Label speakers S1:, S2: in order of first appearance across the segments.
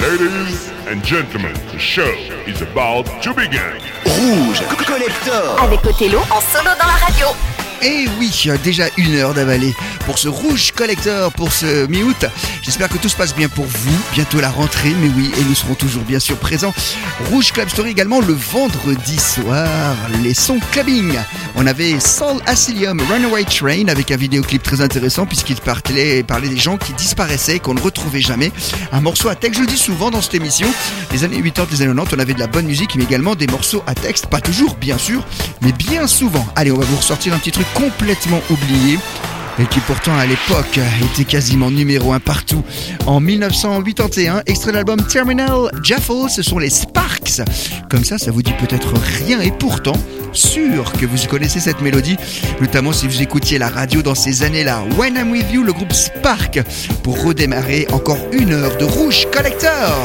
S1: Ladies and gentlemen, the show is about to begin.
S2: Rouge Collector
S3: Avec Othello en solo dans la radio.
S4: Et oui, déjà une heure d'avaler pour ce Rouge Collector pour ce mi-août. J'espère que tout se passe bien pour vous. Bientôt la rentrée, mais oui, et nous serons toujours bien sûr présents. Rouge Club Story également le vendredi soir, les sons clubbing. On avait Soul Asylum Runaway Train avec un vidéoclip très intéressant puisqu'il parlait, parlait des gens qui disparaissaient et qu'on ne retrouvait jamais. Un morceau à texte, je le dis souvent dans cette émission. Les années 80, les années 90, on avait de la bonne musique, mais également des morceaux à texte. Pas toujours, bien sûr, mais bien souvent. Allez, on va vous ressortir un petit truc complètement oublié et qui pourtant à l'époque était quasiment numéro un partout. En 1981, extrait de l'album Terminal Jaffle, ce sont les Sparks. Comme ça, ça vous dit peut-être rien et pourtant, sûr que vous connaissez cette mélodie, notamment si vous écoutiez la radio dans ces années-là. When I'm With You, le groupe Spark, pour redémarrer encore une heure de Rouge Collector.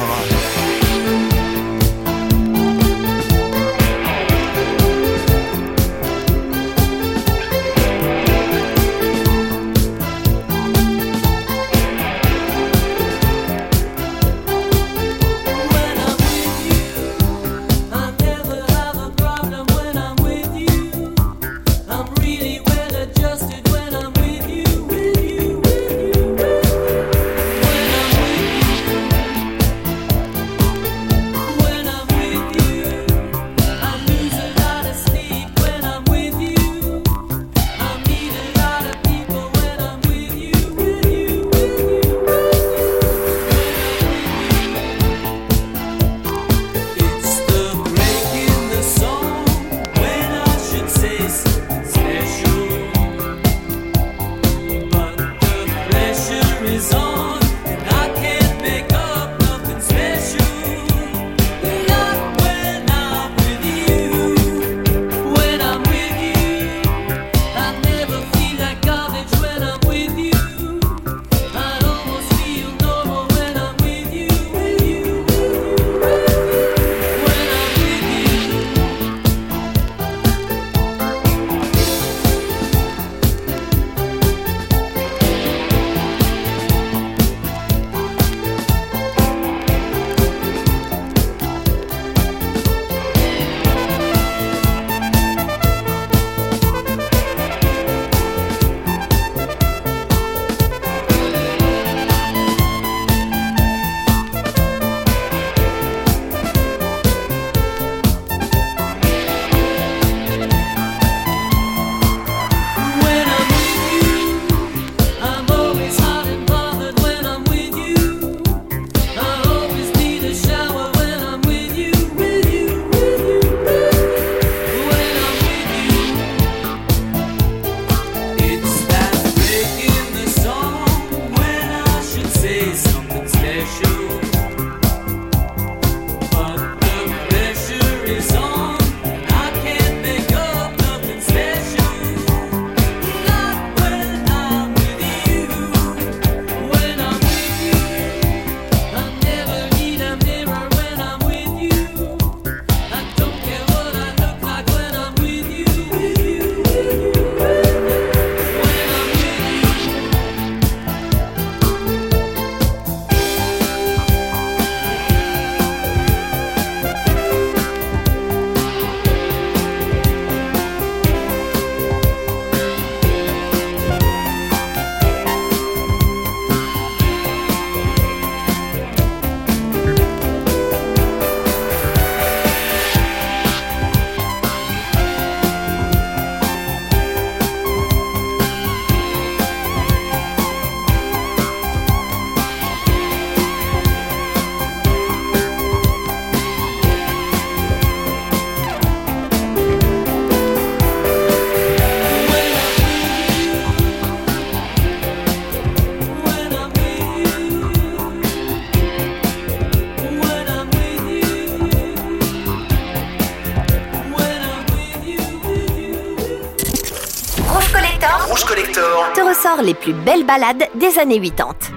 S3: Les plus belles balades des années 80.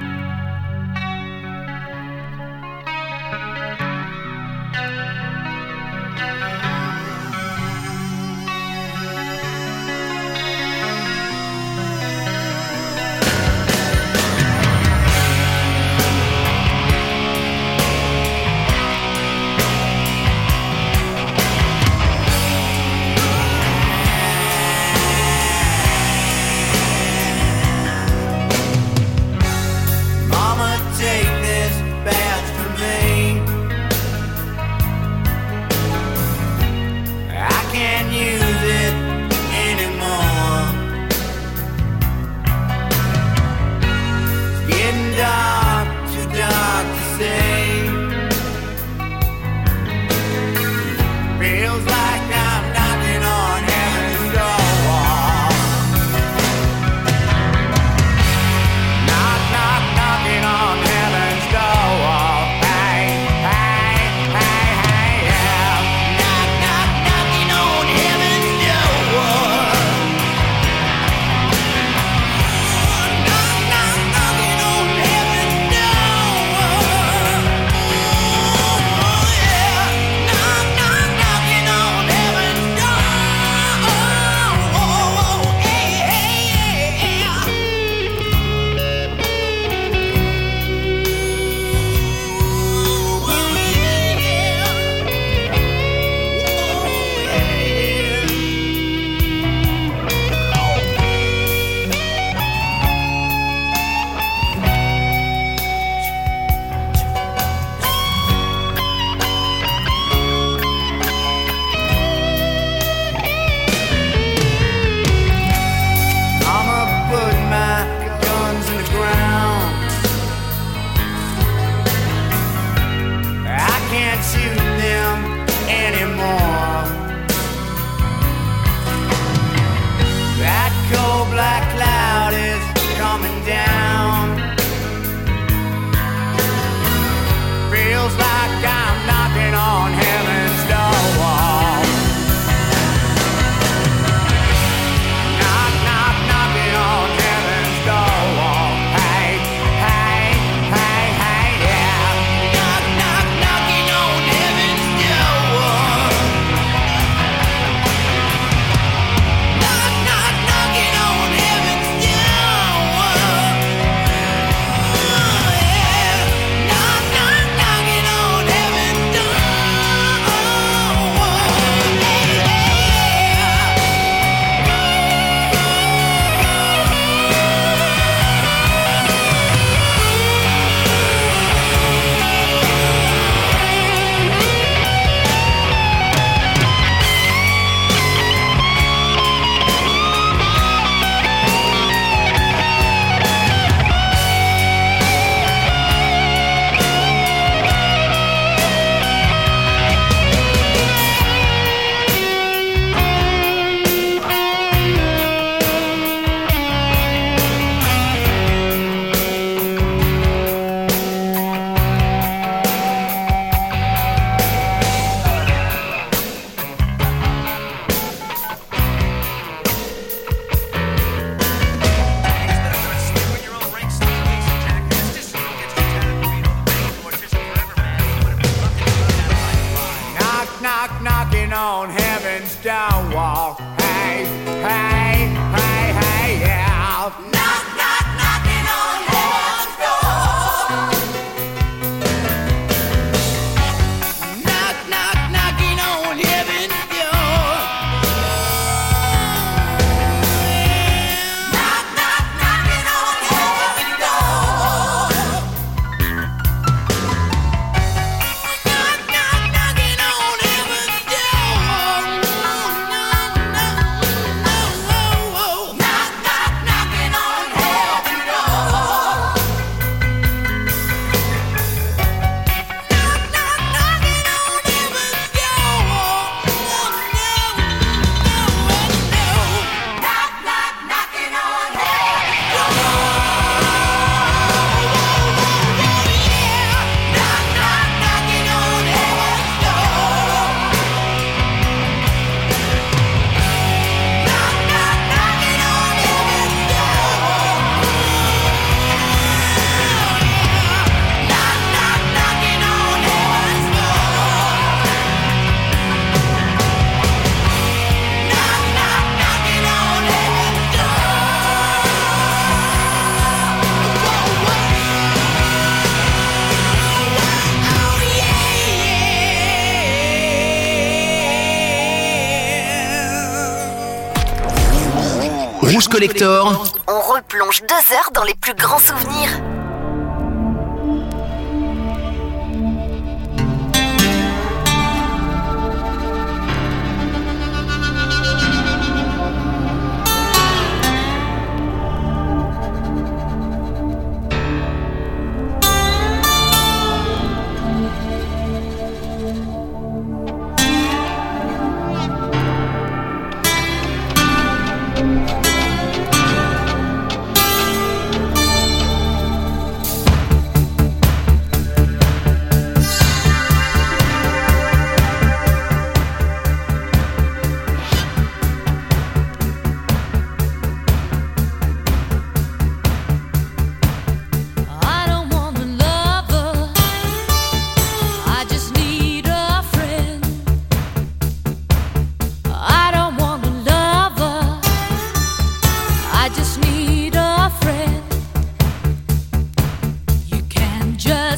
S5: On
S3: replonge deux heures dans les plus grands souvenirs.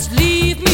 S6: just leave me.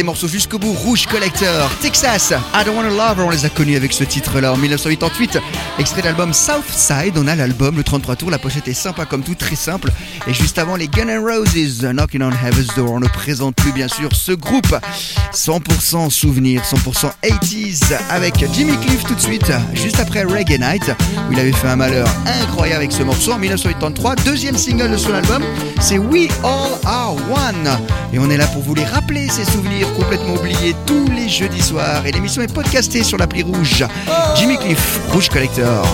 S7: les morceaux jusqu'au bout. Rouge Collector, Texas, I Don't Wanna Love, on les a connus avec ce titre-là en 1988. Extrait de l'album Southside, on a l'album, le 33 tours, la pochette est sympa comme tout, très simple. Et juste avant, les Gun N' Roses, Knocking on Heaven's Door, on ne présente plus bien sûr ce groupe. 100% souvenir, 100% 80s avec Jimmy Cliff tout de suite, juste après Reggae Night, où il avait fait un malheur incroyable avec ce morceau en 1983. Deuxième single de son album, c'est We All Are One. Et on est là pour vous les rappeler ces souvenirs complètement oublié tous les jeudis soirs et l'émission est podcastée sur l'appli rouge. Jimmy Cliff, Rouge Collector.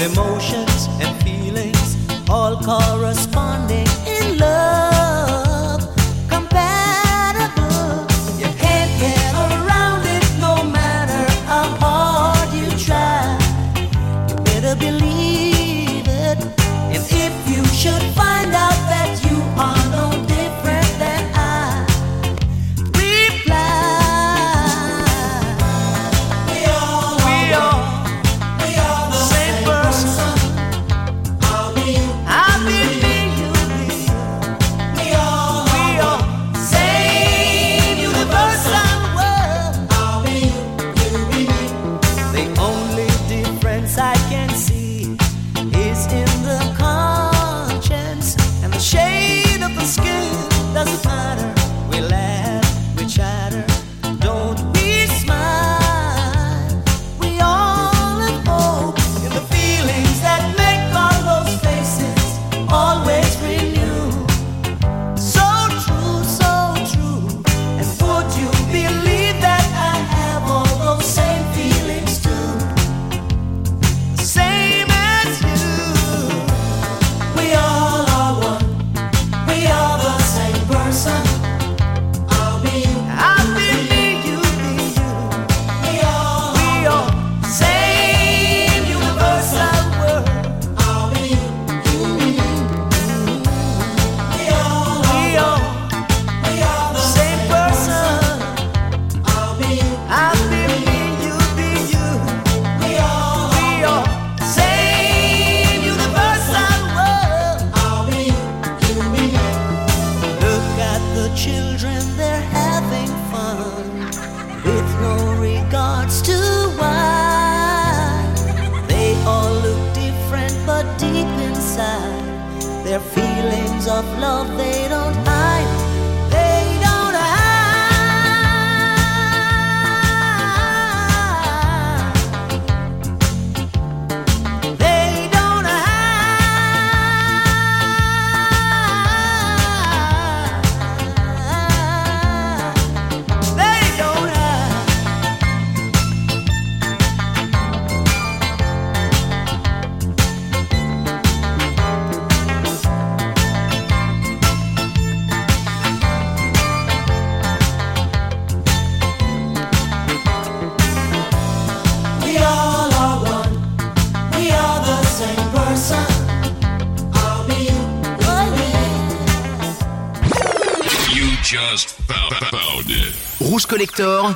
S8: emotions and feelings all
S9: call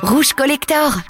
S6: Rouge Collector.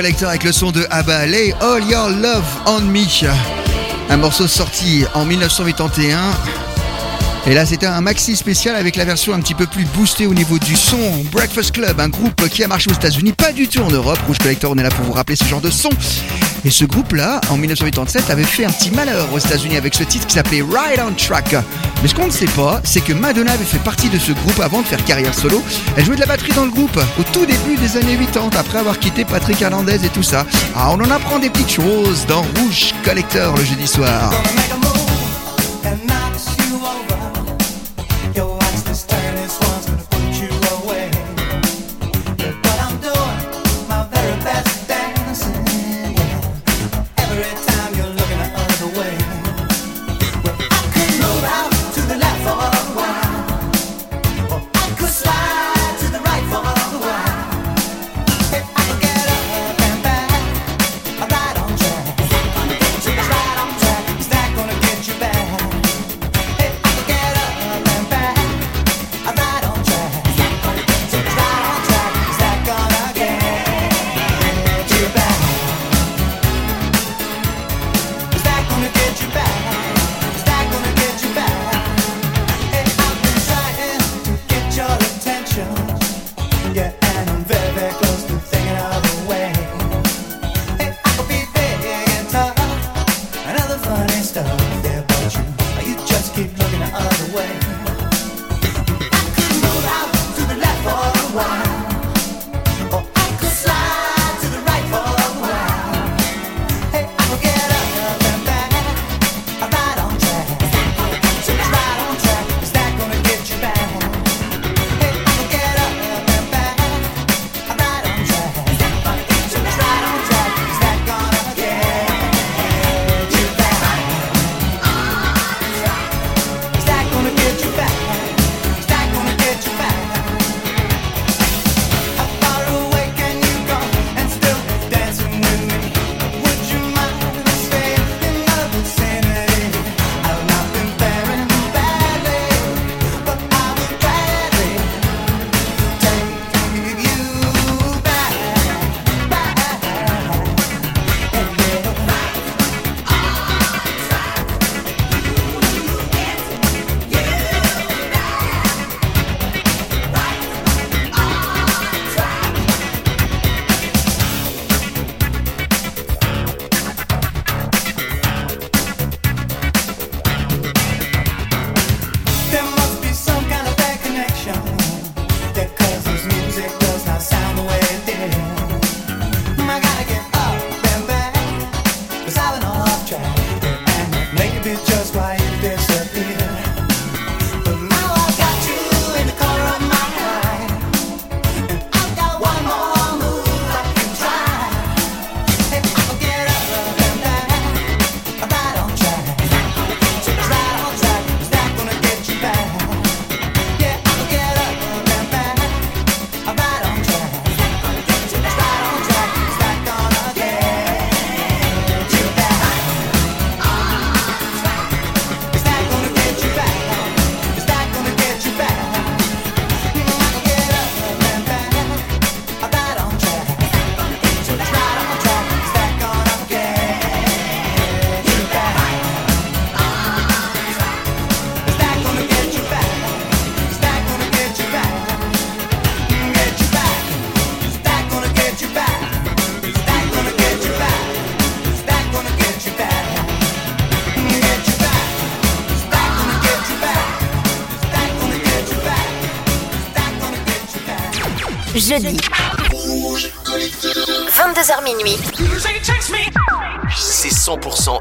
S3: Collector
S8: avec le son de Abba Lay All Your Love on Me. Un morceau sorti en 1981. Et là, c'était un maxi spécial avec la version un petit peu plus boostée au niveau du son. Breakfast Club, un groupe qui a marché aux États-Unis, pas du tout en Europe. Rouge Collector, on est là pour vous rappeler ce genre de son. Et ce groupe-là, en 1987, avait fait un petit malheur aux États-Unis avec ce titre qui s'appelait Ride on Track. Mais ce qu'on ne sait pas, c'est que Madonna avait fait partie de ce groupe avant de faire carrière solo. Elle jouait de la batterie dans le groupe au tout début des années 80, après avoir quitté Patrick Hernandez et tout ça. Ah, on en apprend des petites choses dans Rouge Collector le jeudi soir.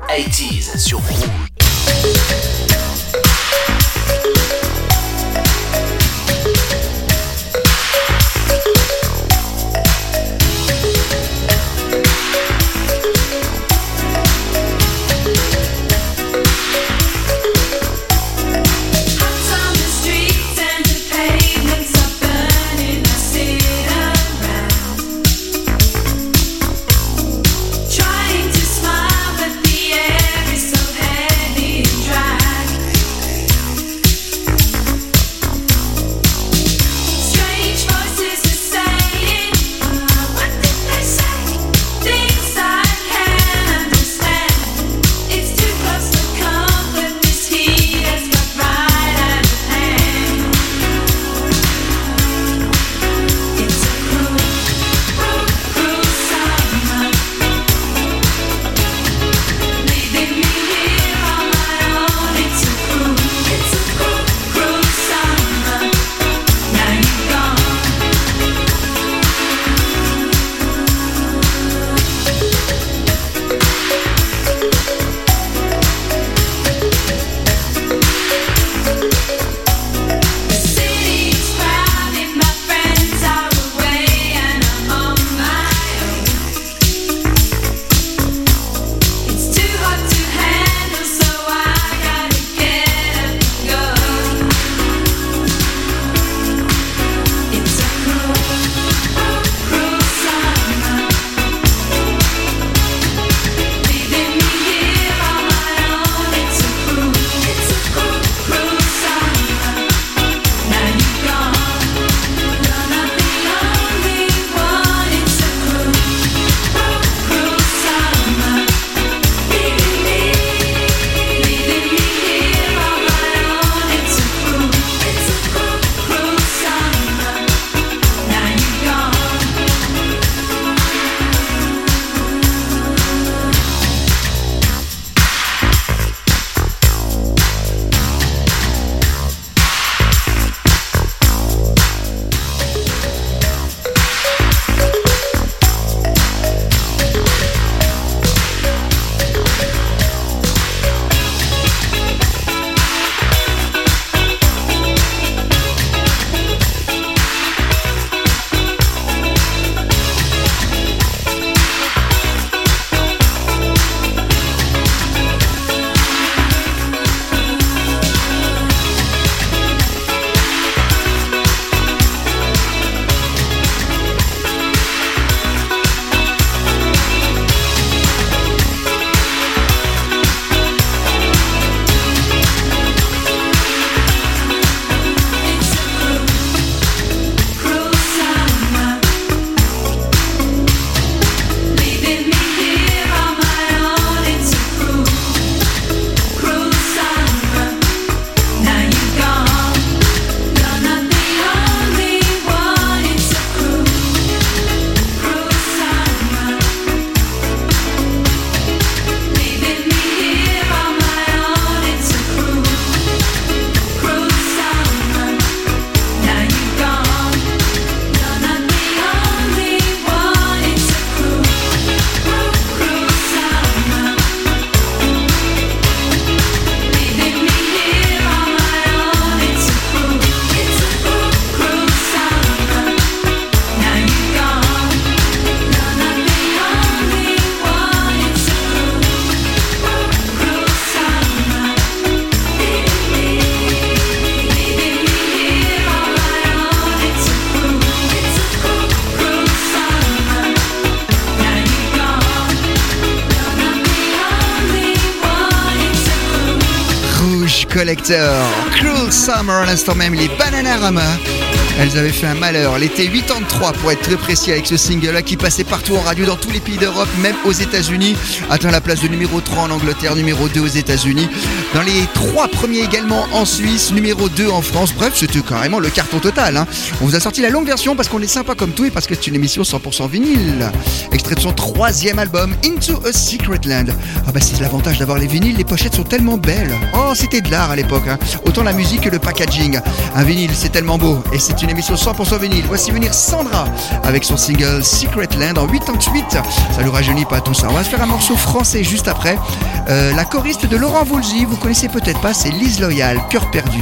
S6: 80s sur Rouge.
S10: Cruel Summer à l'instant même, les Bananarama. Elles avaient fait un malheur l'été 83 pour être très précis avec ce single-là qui passait partout en radio dans tous les pays d'Europe, même aux États-Unis. Atteint la place de numéro 3 en Angleterre, numéro 2 aux États-Unis. Dans les trois premiers également en Suisse, numéro 2 en France. Bref, c'était carrément le carton total. hein. On vous a sorti la longue version parce qu'on est sympa comme tout et parce que c'est une émission 100% vinyle. Extrait de son troisième album, Into a Secret Land. Ah bah c'est l'avantage d'avoir les vinyles, les pochettes sont tellement belles. Oh, c'était de l'art à l'époque. hein. Autant la musique que le packaging. Un vinyle, c'est tellement beau. Et c'est une émission 100% vinyle. Voici venir Sandra avec son single Secret Land en 88. Ça nous rajeunit pas tout ça. On va se faire un morceau français juste après. Euh, la choriste de Laurent Voulzy, vous connaissez peut-être pas, c'est Lise Loyal, Cœur perdu.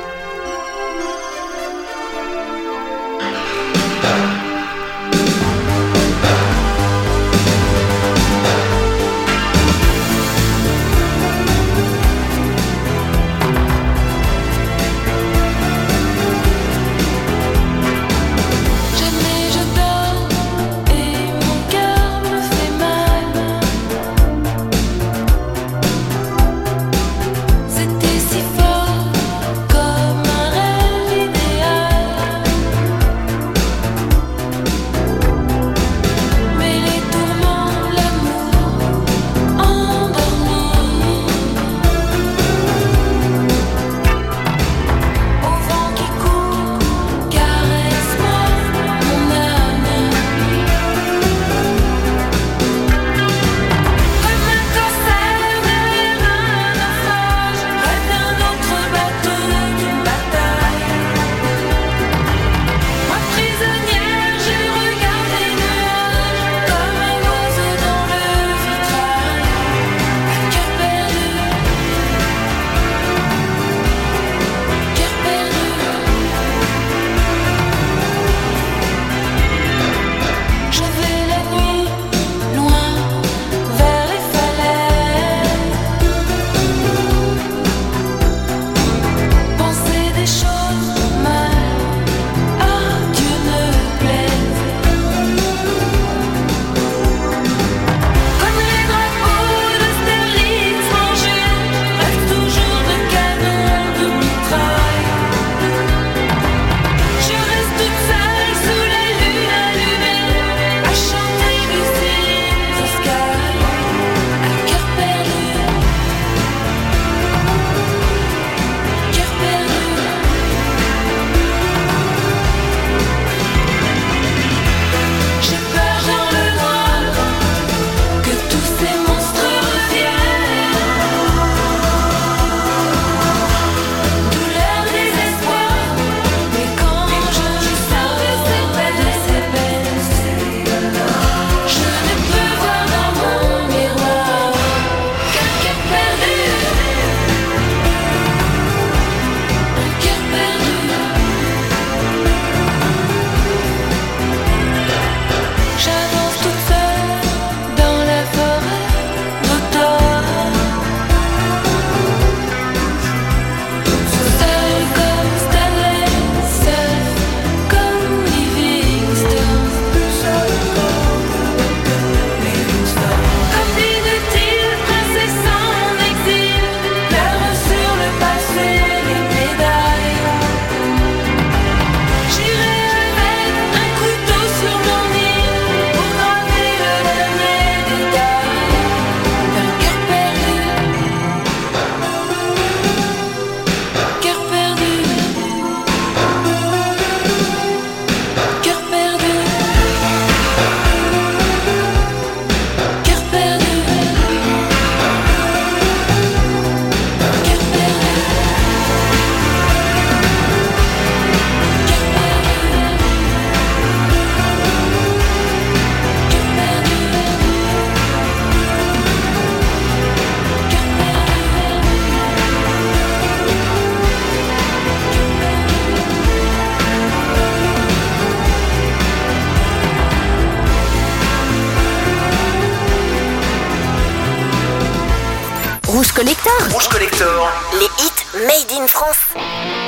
S3: Rouge Collector.
S6: Rouge Collector.
S3: Les hits made in France.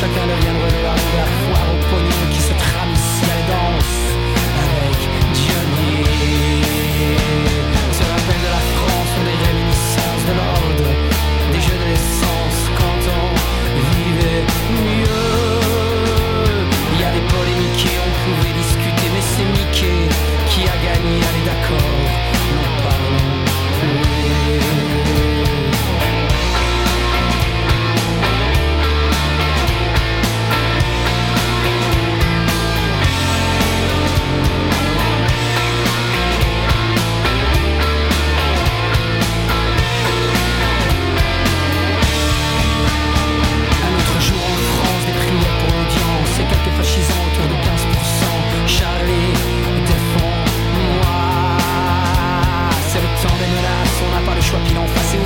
S4: Chacun devient relais à la foire au pognon qui se trame ici à la danse avec Johnny. Se rappelle de la France, on des réminiscences de l'ordre, des jeux de quand on vivait mieux. Il y a des polémiques et on pouvait discuter, mais c'est Mickey qui a gagné, allez d'accord,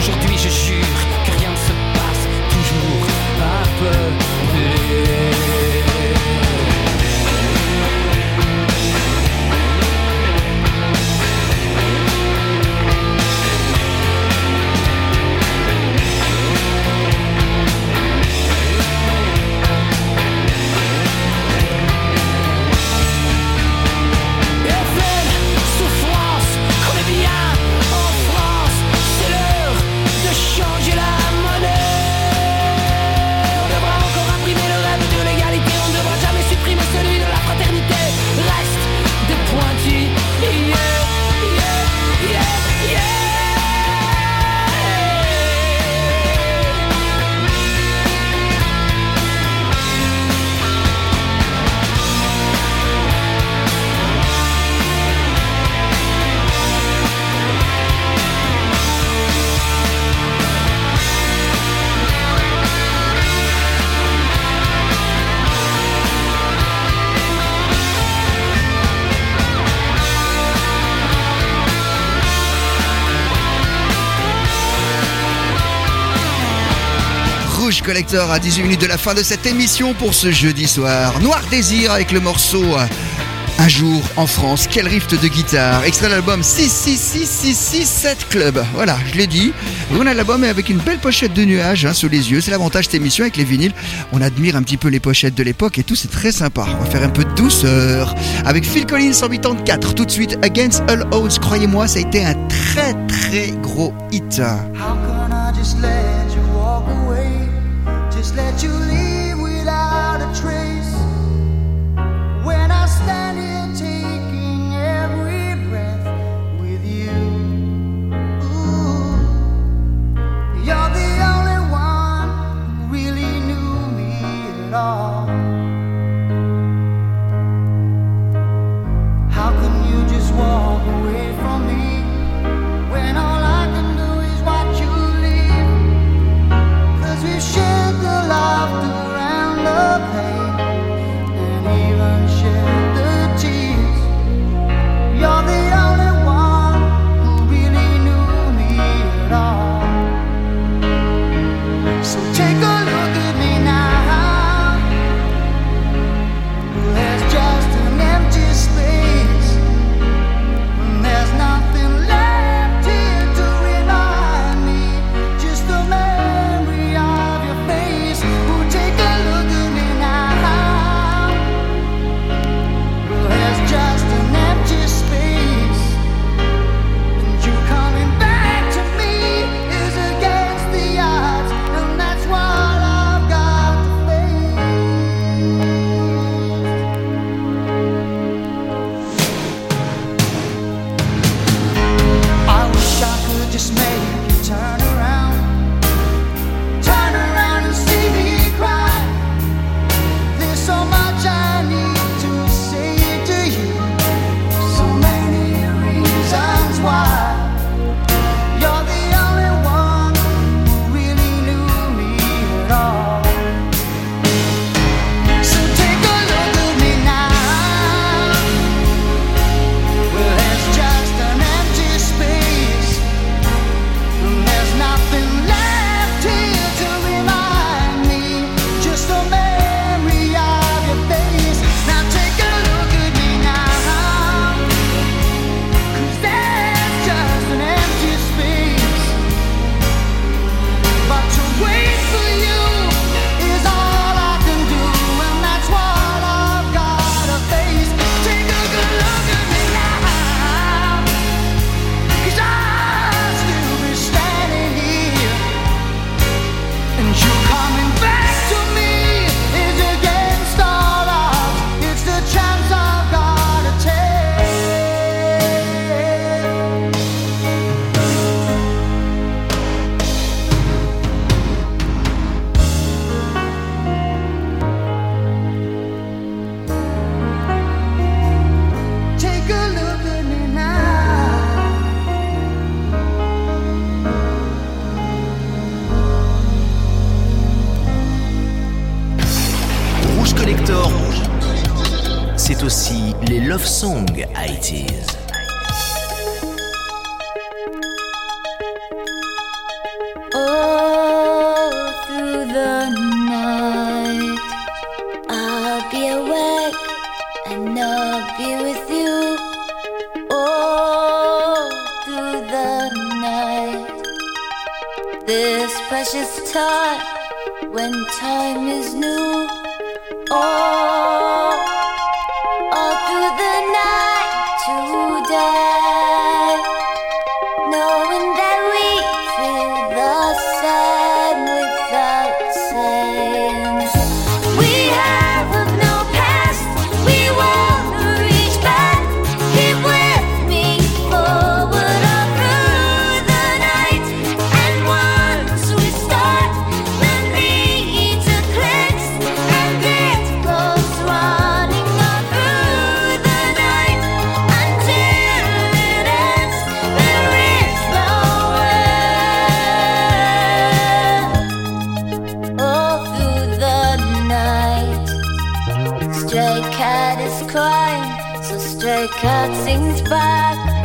S4: aujourd'hui, je jure
S7: 18 à 18 minutes de la fin de cette émission pour ce jeudi soir. Noir Désir avec le morceau euh, Un jour en France. Quel rift de guitare. Extrait de l'album 66667 Club. Voilà, je l'ai dit. On a l'album et avec une belle pochette de nuages hein, sous les yeux. C'est l'avantage de cette émission avec les vinyles. On admire un petit peu les pochettes de l'époque et tout, c'est très sympa. On va faire un peu de douceur. Avec Phil Collins 184. tout de suite Against All Odds. Croyez-moi, ça a été un très très gros hit.
S8: How can I just let Just let you leave the
S10: cut sings back.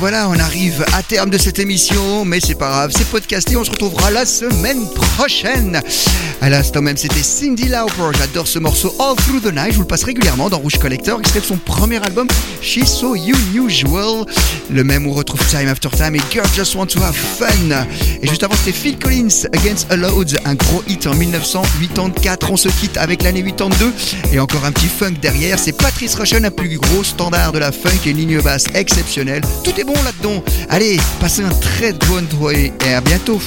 S7: voilà, on arrive à terme de cette émission, mais c'est pas grave, c'est podcasté, on se retrouvera la semaine prochaine. À l'instant même, c'était Cindy Lauper. J'adore ce morceau All Through the Night. Je vous le passe régulièrement dans Rouge Collector, extrait de son premier album She's So Unusual. Le même où on retrouve Time After Time et Girl Just Want to Have Fun. Et juste avant, c'était Phil Collins Against a Load, un gros hit en 1984. On se quitte avec l'année 82 et encore un petit funk derrière. C'est Patrice Rushen, un plus gros standard de la funk et une ligne basse exceptionnelle. Tout est bon là-dedans. Allez, passez un très bon et à bientôt.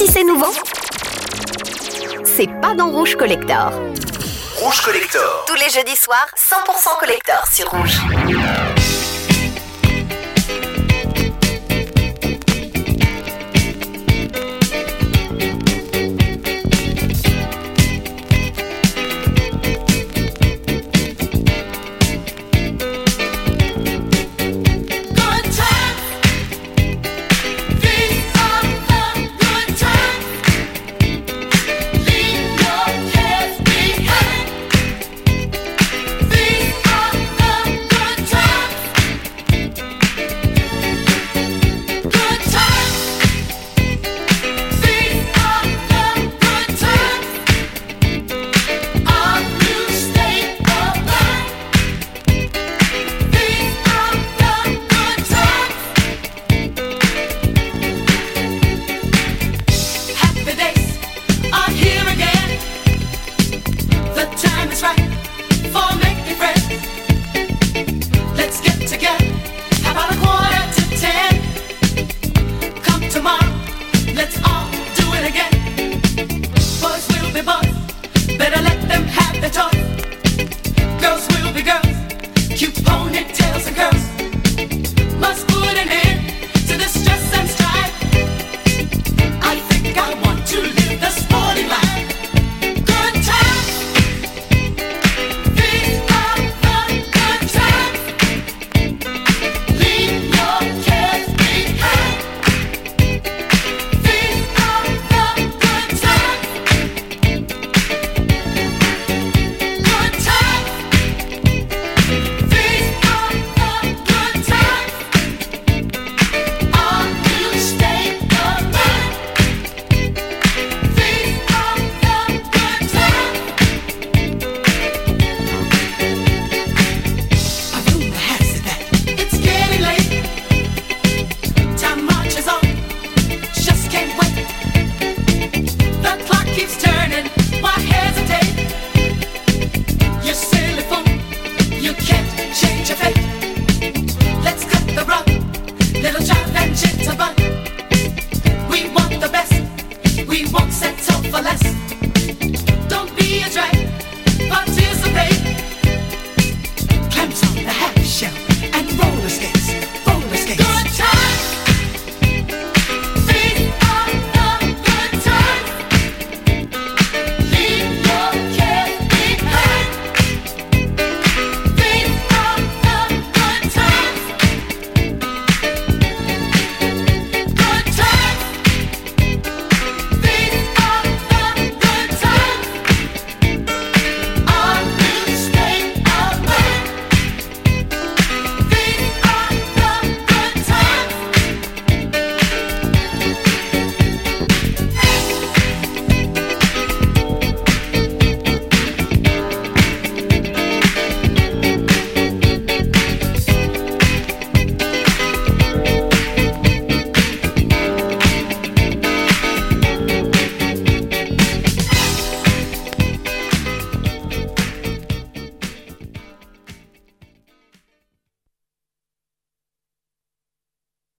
S11: si c'est nouveau, c'est pas
S3: dans Rouge Collector.
S2: Rouge Collector.
S3: Tous les jeudis soirs, 100% collector sur Rouge.